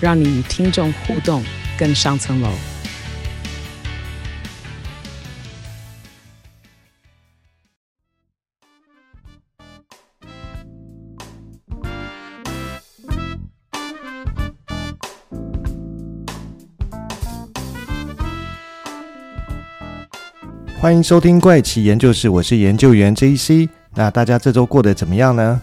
让你与听众互动更上层楼。欢迎收听怪奇研究室，我是研究员 JC。那大家这周过得怎么样呢？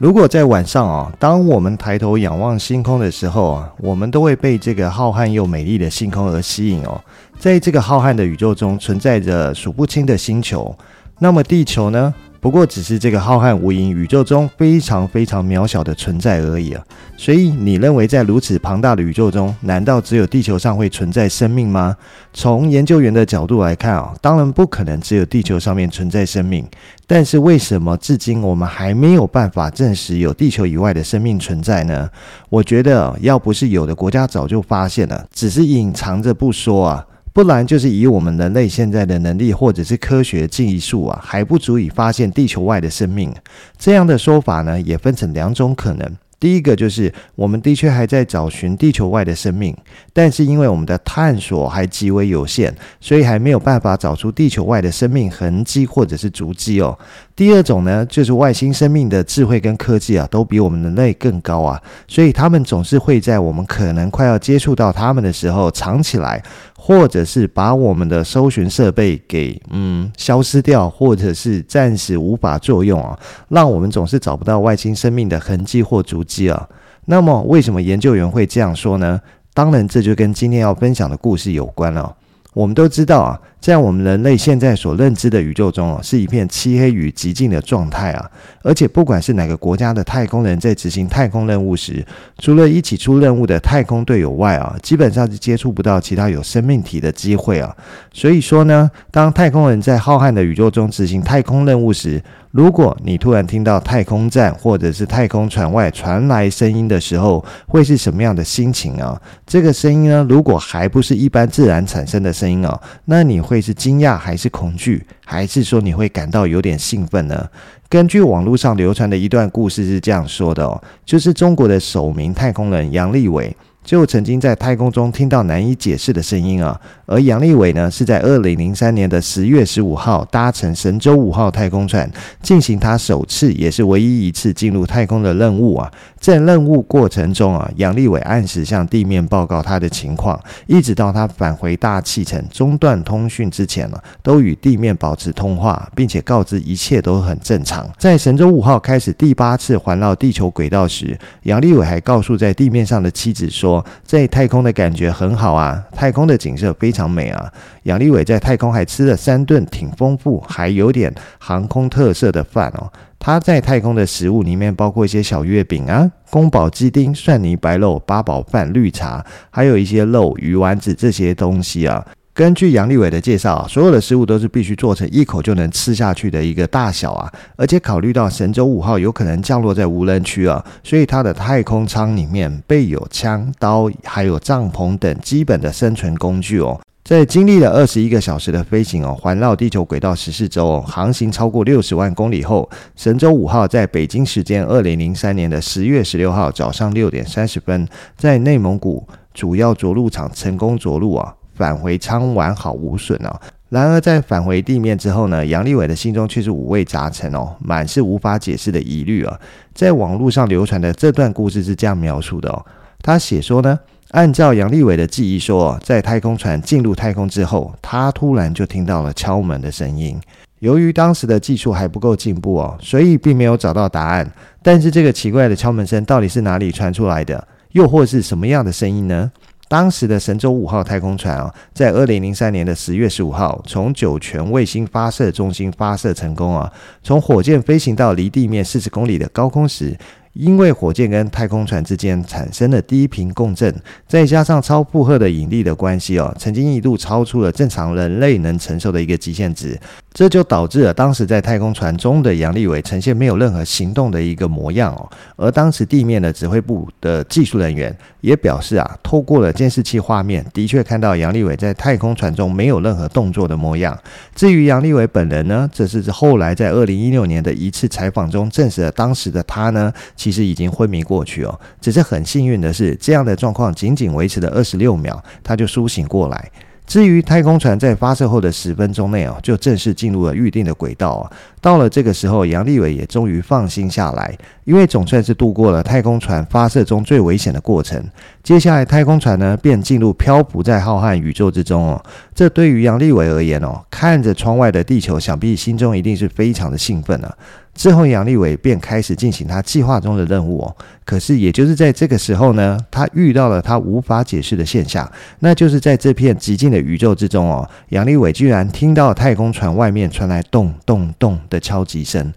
如果在晚上啊，当我们抬头仰望星空的时候啊，我们都会被这个浩瀚又美丽的星空而吸引哦。在这个浩瀚的宇宙中，存在着数不清的星球。那么地球呢？不过只是这个浩瀚无垠宇宙中非常非常渺小的存在而已啊！所以你认为在如此庞大的宇宙中，难道只有地球上会存在生命吗？从研究员的角度来看啊，当然不可能只有地球上面存在生命。但是为什么至今我们还没有办法证实有地球以外的生命存在呢？我觉得要不是有的国家早就发现了，只是隐藏着不说啊。不然就是以我们人类现在的能力，或者是科学技术啊，还不足以发现地球外的生命。这样的说法呢，也分成两种可能。第一个就是，我们的确还在找寻地球外的生命，但是因为我们的探索还极为有限，所以还没有办法找出地球外的生命痕迹或者是足迹哦。第二种呢，就是外星生命的智慧跟科技啊，都比我们人类更高啊，所以他们总是会在我们可能快要接触到他们的时候藏起来，或者是把我们的搜寻设备给嗯消失掉，或者是暂时无法作用啊，让我们总是找不到外星生命的痕迹或足迹啊。那么，为什么研究员会这样说呢？当然，这就跟今天要分享的故事有关了。我们都知道啊。在我们人类现在所认知的宇宙中啊，是一片漆黑与寂静的状态啊。而且不管是哪个国家的太空人在执行太空任务时，除了一起出任务的太空队友外啊，基本上是接触不到其他有生命体的机会啊。所以说呢，当太空人在浩瀚的宇宙中执行太空任务时，如果你突然听到太空站或者是太空船外传来声音的时候，会是什么样的心情啊？这个声音呢，如果还不是一般自然产生的声音啊，那你。会是惊讶还是恐惧，还是说你会感到有点兴奋呢？根据网络上流传的一段故事是这样说的哦，就是中国的首名太空人杨利伟。就曾经在太空中听到难以解释的声音啊，而杨利伟呢，是在二零零三年的十月十五号搭乘神舟五号太空船进行他首次也是唯一一次进入太空的任务啊。在任务过程中啊，杨利伟按时向地面报告他的情况，一直到他返回大气层中断通讯之前呢，都与地面保持通话，并且告知一切都很正常。在神舟五号开始第八次环绕地球轨道时，杨利伟还告诉在地面上的妻子说。在太空的感觉很好啊，太空的景色非常美啊。杨利伟在太空还吃了三顿挺丰富，还有点航空特色的饭哦。他在太空的食物里面包括一些小月饼啊、宫保鸡丁、蒜泥白肉、八宝饭、绿茶，还有一些肉、鱼丸子这些东西啊。根据杨利伟的介绍，所有的食物都是必须做成一口就能吃下去的一个大小啊，而且考虑到神舟五号有可能降落在无人区啊，所以它的太空舱里面备有枪、刀，还有帐篷等基本的生存工具哦。在经历了二十一个小时的飞行哦，环绕地球轨道十四周哦，航行超过六十万公里后，神舟五号在北京时间二零零三年的十月十六号早上六点三十分，在内蒙古主要着陆场成功着陆啊。返回舱完好无损哦。然而在返回地面之后呢，杨利伟的心中却是五味杂陈哦，满是无法解释的疑虑啊。在网络上流传的这段故事是这样描述的哦，他写说呢，按照杨利伟的记忆说，在太空船进入太空之后，他突然就听到了敲门的声音。由于当时的技术还不够进步哦，所以并没有找到答案。但是这个奇怪的敲门声到底是哪里传出来的？又或是什么样的声音呢？当时的神舟五号太空船啊，在二零零三年的十月十五号，从酒泉卫星发射中心发射成功啊，从火箭飞行到离地面四十公里的高空时，因为火箭跟太空船之间产生了低频共振，再加上超负荷的引力的关系哦，曾经一度超出了正常人类能承受的一个极限值，这就导致了当时在太空船中的杨利伟呈现没有任何行动的一个模样哦。而当时地面的指挥部的技术人员也表示啊，透过了监视器画面，的确看到杨利伟在太空船中没有任何动作的模样。至于杨利伟本人呢，这是后来在二零一六年的一次采访中证实了，当时的他呢，其实已经昏迷过去哦。只是很幸运的是，这样的状况仅仅维持了二十六秒，他就苏醒过来。至于太空船在发射后的十分钟内哦，就正式进入了预定的轨道啊。到了这个时候，杨利伟也终于放心下来，因为总算是度过了太空船发射中最危险的过程。接下来，太空船呢便进入漂浮在浩瀚宇宙之中哦。这对于杨利伟而言哦，看着窗外的地球，想必心中一定是非常的兴奋啊。之后，杨利伟便开始进行他计划中的任务哦。可是，也就是在这个时候呢，他遇到了他无法解释的现象，那就是在这片寂静的宇宙之中哦，杨利伟居然听到太空船外面传来咚咚咚的敲击声。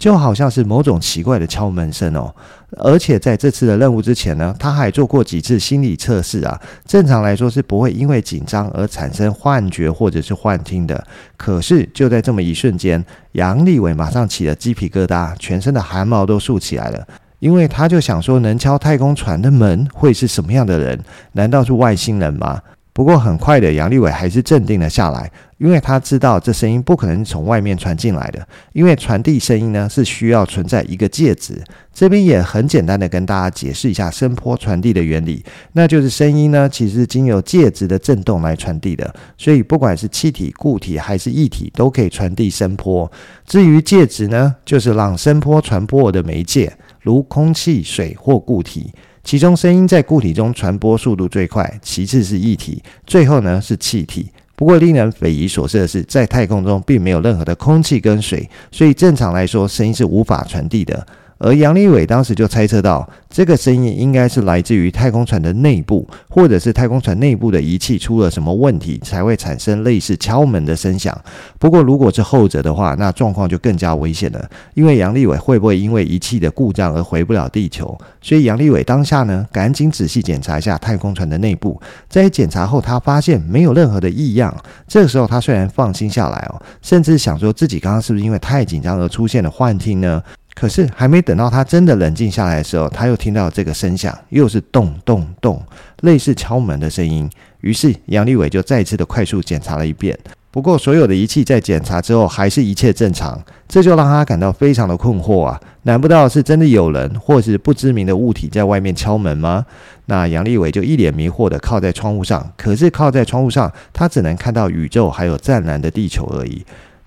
就好像是某种奇怪的敲门声哦，而且在这次的任务之前呢，他还做过几次心理测试啊。正常来说是不会因为紧张而产生幻觉或者是幻听的。可是就在这么一瞬间，杨利伟马上起了鸡皮疙瘩，全身的汗毛都竖起来了，因为他就想说，能敲太空船的门会是什么样的人？难道是外星人吗？不过很快的，杨利伟还是镇定了下来，因为他知道这声音不可能从外面传进来的，因为传递声音呢是需要存在一个介质。这边也很简单的跟大家解释一下声波传递的原理，那就是声音呢其实经由介质的振动来传递的，所以不管是气体、固体还是液体都可以传递声波。至于介质呢，就是让声波传播的媒介，如空气、水或固体。其中声音在固体中传播速度最快，其次是液体，最后呢是气体。不过令人匪夷所思的是，在太空中并没有任何的空气跟水，所以正常来说声音是无法传递的。而杨利伟当时就猜测到，这个声音应该是来自于太空船的内部，或者是太空船内部的仪器出了什么问题，才会产生类似敲门的声响。不过，如果是后者的话，那状况就更加危险了，因为杨利伟会不会因为仪器的故障而回不了地球？所以，杨利伟当下呢，赶紧仔细检查一下太空船的内部。在检查后，他发现没有任何的异样。这个时候，他虽然放心下来哦，甚至想说自己刚刚是不是因为太紧张而出现了幻听呢？可是还没等到他真的冷静下来的时候，他又听到这个声响，又是咚咚咚，类似敲门的声音。于是杨利伟就再次的快速检查了一遍。不过所有的仪器在检查之后还是一切正常，这就让他感到非常的困惑啊！难不到是真的有人或是不知名的物体在外面敲门吗？那杨利伟就一脸迷惑的靠在窗户上，可是靠在窗户上，他只能看到宇宙还有湛蓝的地球而已。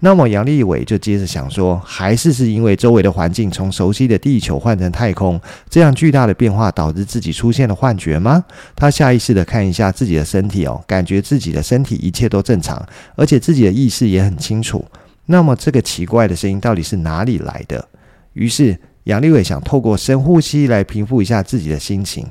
那么杨利伟就接着想说，还是是因为周围的环境从熟悉的地球换成太空，这样巨大的变化导致自己出现了幻觉吗？他下意识的看一下自己的身体哦，感觉自己的身体一切都正常，而且自己的意识也很清楚。那么这个奇怪的声音到底是哪里来的？于是杨利伟想透过深呼吸来平复一下自己的心情。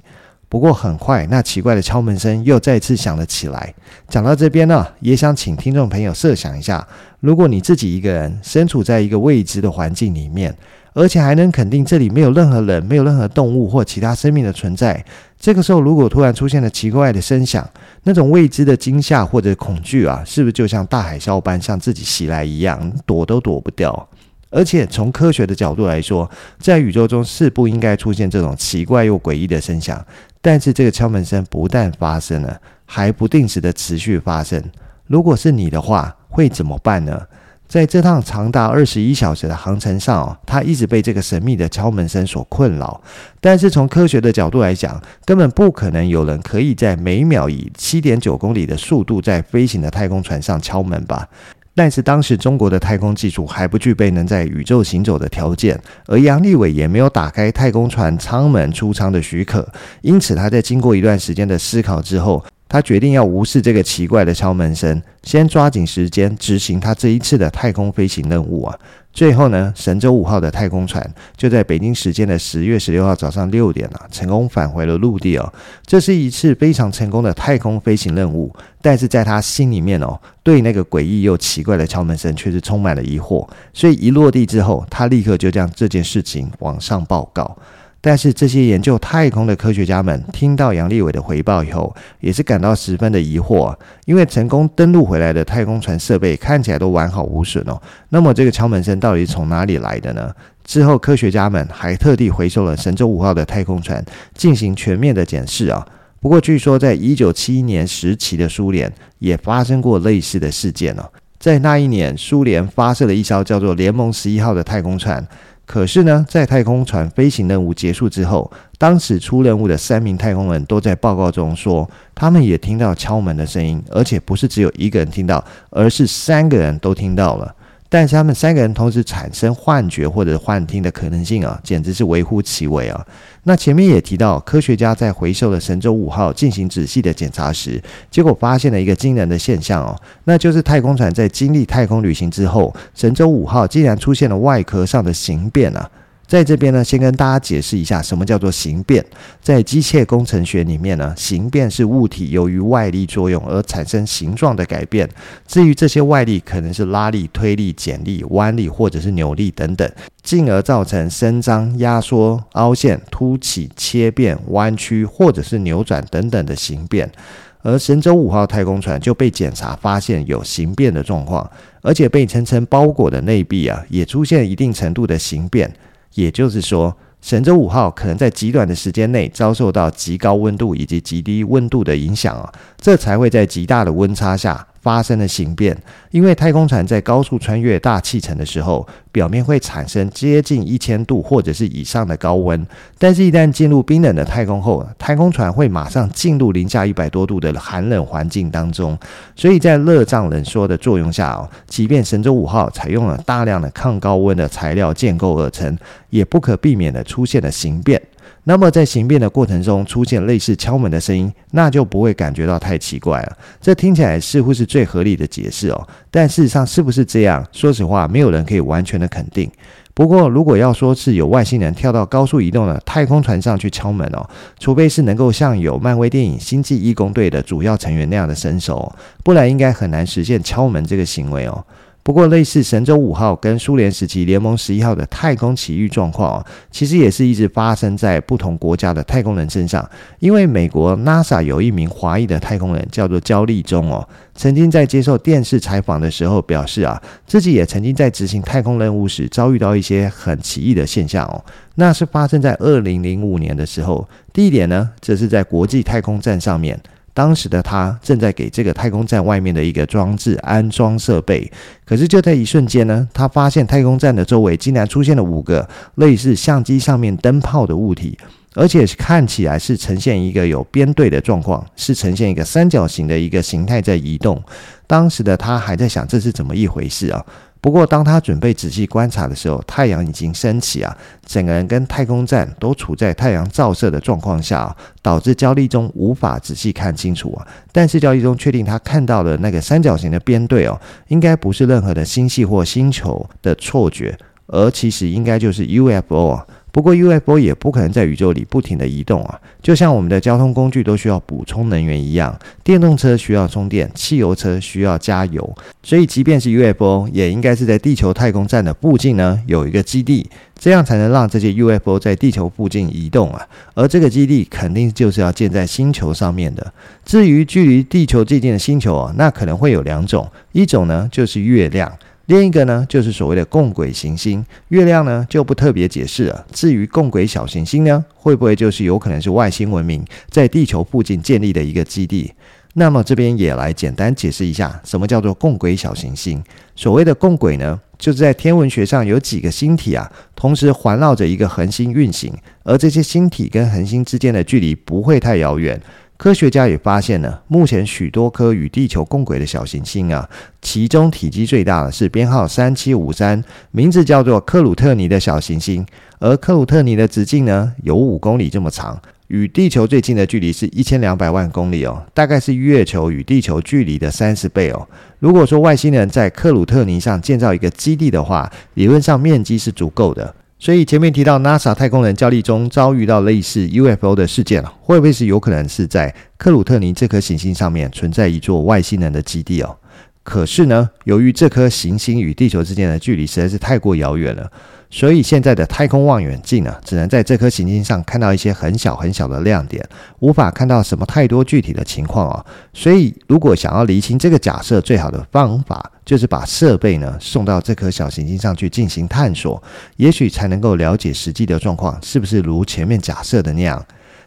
不过很快，那奇怪的敲门声又再次响了起来。讲到这边呢，也想请听众朋友设想一下，如果你自己一个人身处在一个未知的环境里面，而且还能肯定这里没有任何人、没有任何动物或其他生命的存在，这个时候如果突然出现了奇怪的声响，那种未知的惊吓或者恐惧啊，是不是就像大海啸般向自己袭来一样，躲都躲不掉？而且从科学的角度来说，在宇宙中是不应该出现这种奇怪又诡异的声响。但是这个敲门声不但发生了，还不定时的持续发生。如果是你的话，会怎么办呢？在这趟长达二十一小时的航程上，哦，他一直被这个神秘的敲门声所困扰。但是从科学的角度来讲，根本不可能有人可以在每秒以七点九公里的速度在飞行的太空船上敲门吧。但是当时中国的太空技术还不具备能在宇宙行走的条件，而杨利伟也没有打开太空船舱门出舱的许可，因此他在经过一段时间的思考之后，他决定要无视这个奇怪的敲门声，先抓紧时间执行他这一次的太空飞行任务啊！最后呢，神舟五号的太空船就在北京时间的十月十六号早上六点啊，成功返回了陆地哦。这是一次非常成功的太空飞行任务，但是在他心里面哦，对那个诡异又奇怪的敲门声却是充满了疑惑。所以一落地之后，他立刻就将这件事情往上报告。但是这些研究太空的科学家们听到杨利伟的回报以后，也是感到十分的疑惑，因为成功登陆回来的太空船设备看起来都完好无损哦。那么这个敲门声到底从哪里来的呢？之后科学家们还特地回收了神舟五号的太空船进行全面的检视啊。不过据说在一九七一年时期的苏联也发生过类似的事件哦。在那一年，苏联发射了一艘叫做“联盟十一号”的太空船。可是呢，在太空船飞行任务结束之后，当时出任务的三名太空人都在报告中说，他们也听到敲门的声音，而且不是只有一个人听到，而是三个人都听到了。但是他们三个人同时产生幻觉或者幻听的可能性啊，简直是微乎其微啊。那前面也提到，科学家在回收了神舟五号进行仔细的检查时，结果发现了一个惊人的现象哦，那就是太空船在经历太空旅行之后，神舟五号竟然出现了外壳上的形变啊。在这边呢，先跟大家解释一下什么叫做形变。在机械工程学里面呢，形变是物体由于外力作用而产生形状的改变。至于这些外力可能是拉力、推力、剪力、弯力或者是扭力等等，进而造成伸张、压缩、凹陷、凸起、切变、弯曲或者是扭转等等的形变。而神舟五号太空船就被检查发现有形变的状况，而且被层层包裹的内壁啊，也出现一定程度的形变。也就是说，神舟五号可能在极短的时间内遭受到极高温度以及极低温度的影响啊，这才会在极大的温差下。发生了形变，因为太空船在高速穿越大气层的时候，表面会产生接近一千度或者是以上的高温，但是，一旦进入冰冷的太空后，太空船会马上进入零下一百多度的寒冷环境当中，所以在热胀冷缩的作用下哦，即便神舟五号采用了大量的抗高温的材料建构而成，也不可避免的出现了形变。那么在形变的过程中出现类似敲门的声音，那就不会感觉到太奇怪了。这听起来似乎是最合理的解释哦，但事实上是不是这样？说实话，没有人可以完全的肯定。不过，如果要说是有外星人跳到高速移动的太空船上去敲门哦，除非是能够像有漫威电影《星际义工队》的主要成员那样的身手哦，不然应该很难实现敲门这个行为哦。不过，类似神舟五号跟苏联时期联盟十一号的太空奇遇状况啊，其实也是一直发生在不同国家的太空人身上。因为美国 NASA 有一名华裔的太空人叫做焦立中哦，曾经在接受电视采访的时候表示啊，自己也曾经在执行太空任务时遭遇到一些很奇异的现象哦。那是发生在二零零五年的时候，地点呢，则是在国际太空站上面。当时的他正在给这个太空站外面的一个装置安装设备，可是就在一瞬间呢，他发现太空站的周围竟然出现了五个类似相机上面灯泡的物体，而且看起来是呈现一个有编队的状况，是呈现一个三角形的一个形态在移动。当时的他还在想这是怎么一回事啊？不过，当他准备仔细观察的时候，太阳已经升起啊，整个人跟太空站都处在太阳照射的状况下啊，导致焦立中无法仔细看清楚啊。但是焦立中确定他看到的那个三角形的编队哦，应该不是任何的星系或星球的错觉，而其实应该就是 UFO 啊。不过 UFO 也不可能在宇宙里不停地移动啊，就像我们的交通工具都需要补充能源一样，电动车需要充电，汽油车需要加油，所以即便是 UFO，也应该是在地球太空站的附近呢有一个基地，这样才能让这些 UFO 在地球附近移动啊，而这个基地肯定就是要建在星球上面的。至于距离地球最近的星球啊，那可能会有两种，一种呢就是月亮。另一个呢，就是所谓的共轨行星，月亮呢就不特别解释了。至于共轨小行星呢，会不会就是有可能是外星文明在地球附近建立的一个基地？那么这边也来简单解释一下，什么叫做共轨小行星？所谓的共轨呢，就是在天文学上有几个星体啊，同时环绕着一个恒星运行，而这些星体跟恒星之间的距离不会太遥远。科学家也发现了，目前许多颗与地球共轨的小行星啊，其中体积最大的是编号三七五三，名字叫做克鲁特尼的小行星。而克鲁特尼的直径呢，有五公里这么长，与地球最近的距离是一千两百万公里哦，大概是月球与地球距离的三十倍哦。如果说外星人在克鲁特尼上建造一个基地的话，理论上面积是足够的。所以前面提到 NASA 太空人焦立中遭遇到类似 UFO 的事件，会不会是有可能是在克鲁特尼这颗行星上面存在一座外星人的基地哦？可是呢，由于这颗行星与地球之间的距离实在是太过遥远了。所以现在的太空望远镜呢，只能在这颗行星上看到一些很小很小的亮点，无法看到什么太多具体的情况哦。所以，如果想要厘清这个假设，最好的方法就是把设备呢送到这颗小行星上去进行探索，也许才能够了解实际的状况是不是如前面假设的那样。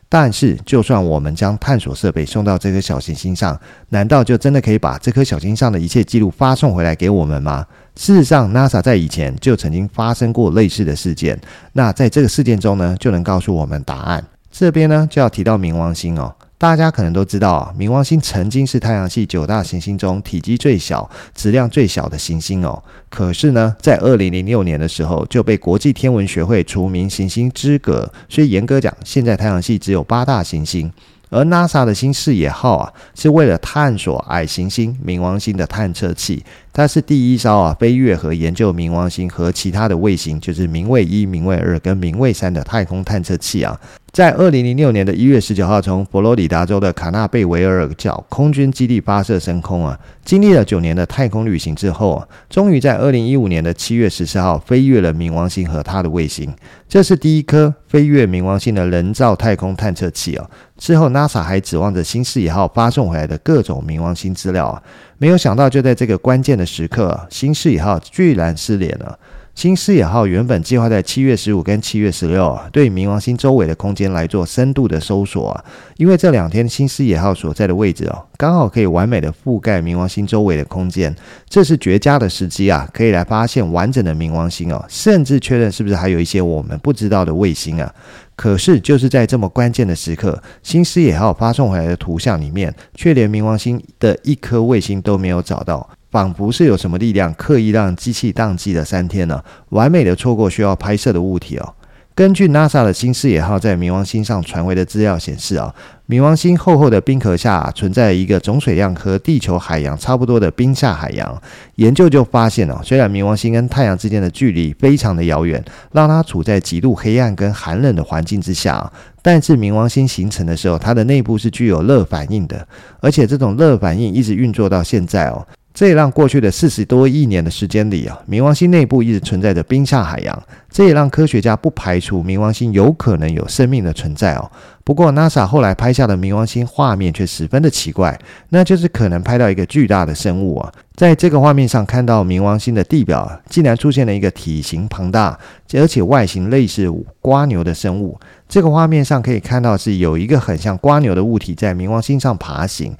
但是，就算我们将探索设备送到这颗小行星上，难道就真的可以把这颗小行星上的一切记录发送回来给我们吗？事实上，NASA 在以前就曾经发生过类似的事件。那在这个事件中呢，就能告诉我们答案。这边呢，就要提到冥王星哦。大家可能都知道，冥王星曾经是太阳系九大行星中体积最小、质量最小的行星哦。可是呢，在二零零六年的时候，就被国际天文学会除名行星之格。所以严格讲，现在太阳系只有八大行星。而 NASA 的新视野号啊，是为了探索矮行星冥王星的探测器。它是第一艘啊飞越和研究冥王星和其他的卫星，就是冥卫一、冥卫二跟冥卫三的太空探测器啊。在二零零六年的一月十九号，从佛罗里达州的卡纳贝维尔角空军基地发射升空啊，经历了九年的太空旅行之后啊，终于在二零一五年的七月十四号飞越了冥王星和它的卫星。这是第一颗飞越冥王星的人造太空探测器啊。之后，NASA 还指望着新视野号发送回来的各种冥王星资料啊，没有想到就在这个关键的时刻，新视野号居然失联了。新视野号原本计划在七月十五跟七月十六啊，对冥王星周围的空间来做深度的搜索啊，因为这两天新视野号所在的位置哦，刚好可以完美的覆盖冥王星周围的空间，这是绝佳的时机啊，可以来发现完整的冥王星哦，甚至确认是不是还有一些我们不知道的卫星啊。可是就是在这么关键的时刻，新视野号发送回来的图像里面，却连冥王星的一颗卫星都没有找到。仿佛是有什么力量刻意让机器宕机了三天呢？完美的错过需要拍摄的物体哦。根据 NASA 的新视野号在冥王星上传回的资料显示啊，冥王星厚厚的冰壳下存在一个总水量和地球海洋差不多的冰下海洋。研究就发现哦，虽然冥王星跟太阳之间的距离非常的遥远，让它处在极度黑暗跟寒冷的环境之下，但是冥王星形成的时候，它的内部是具有热反应的，而且这种热反应一直运作到现在哦。这也让过去的四十多亿年的时间里啊，冥王星内部一直存在着冰下海洋。这也让科学家不排除冥王星有可能有生命的存在哦。不过，NASA 后来拍下的冥王星画面却十分的奇怪，那就是可能拍到一个巨大的生物啊。在这个画面上看到冥王星的地表，竟然出现了一个体型庞大而且外形类似蜗牛的生物。这个画面上可以看到是有一个很像蜗牛的物体在冥王星上爬行。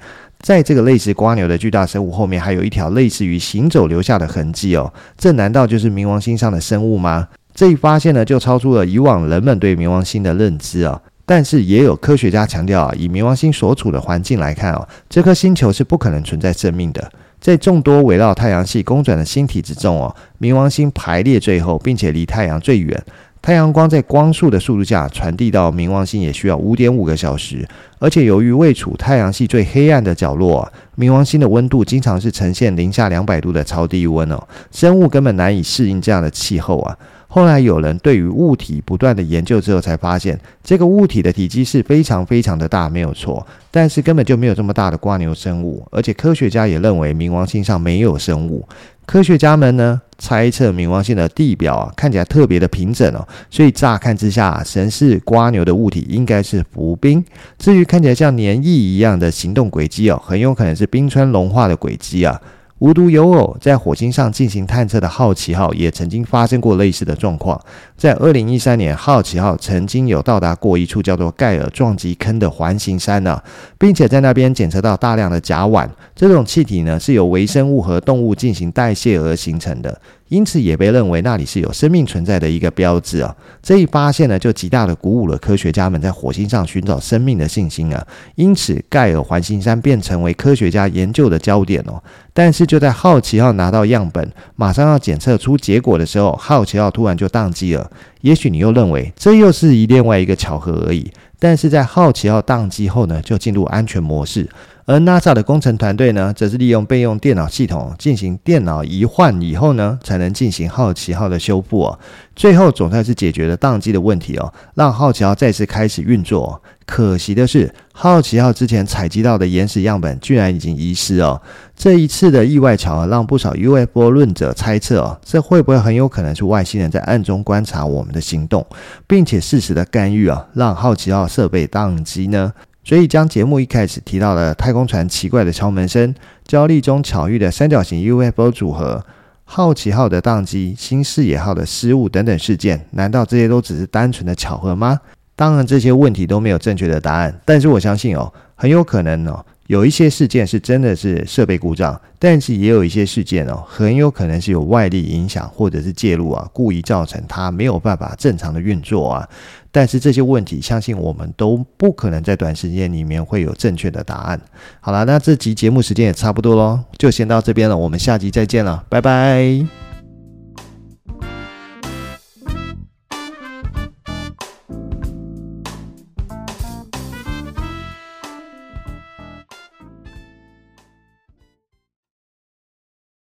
在这个类似瓜牛的巨大生物后面，还有一条类似于行走留下的痕迹哦。这难道就是冥王星上的生物吗？这一发现呢，就超出了以往人们对冥王星的认知啊。但是也有科学家强调啊，以冥王星所处的环境来看哦，这颗星球是不可能存在生命的。在众多围绕太阳系公转的星体之中哦，冥王星排列最后，并且离太阳最远。太阳光在光速的速度下传递到冥王星也需要五点五个小时，而且由于位处太阳系最黑暗的角落，冥王星的温度经常是呈现零下两百度的超低温哦，生物根本难以适应这样的气候啊。后来有人对于物体不断的研究之后，才发现这个物体的体积是非常非常的大，没有错，但是根本就没有这么大的瓜牛生物，而且科学家也认为冥王星上没有生物。科学家们呢，猜测冥王星的地表啊看起来特别的平整哦，所以乍看之下，神似瓜牛的物体应该是浮冰。至于看起来像粘液一样的行动轨迹哦，很有可能是冰川融化的轨迹啊。无独有偶，在火星上进行探测的好奇号也曾经发生过类似的状况。在二零一三年，好奇号曾经有到达过一处叫做盖尔撞击坑的环形山呢，并且在那边检测到大量的甲烷。这种气体呢，是由微生物和动物进行代谢而形成的。因此也被认为那里是有生命存在的一个标志啊！这一发现呢，就极大的鼓舞了科学家们在火星上寻找生命的信心啊！因此，盖尔环形山便成为科学家研究的焦点哦。但是就在好奇号拿到样本，马上要检测出结果的时候，好奇号突然就宕机了。也许你又认为这又是一另外一个巧合而已。但是在好奇号宕机后呢，就进入安全模式。而 NASA 的工程团队呢，则是利用备用电脑系统进行电脑移换以后呢，才能进行好奇号的修复哦。最后总算是解决了宕机的问题哦，让好奇号再次开始运作。可惜的是，好奇号之前采集到的岩石样本居然已经遗失哦。这一次的意外巧合让不少 UFO 论者猜测哦，这会不会很有可能是外星人在暗中观察我们的行动，并且适时的干预啊，让好奇号设备宕机呢？所以，将节目一开始提到的太空船奇怪的敲门声、焦虑中巧遇的三角形 UFO 组合、好奇号的宕机、新视野号的失误等等事件，难道这些都只是单纯的巧合吗？当然，这些问题都没有正确的答案。但是，我相信哦，很有可能哦。有一些事件是真的是设备故障，但是也有一些事件哦，很有可能是有外力影响或者是介入啊，故意造成它没有办法正常的运作啊。但是这些问题，相信我们都不可能在短时间里面会有正确的答案。好了，那这集节目时间也差不多喽，就先到这边了，我们下集再见了，拜拜。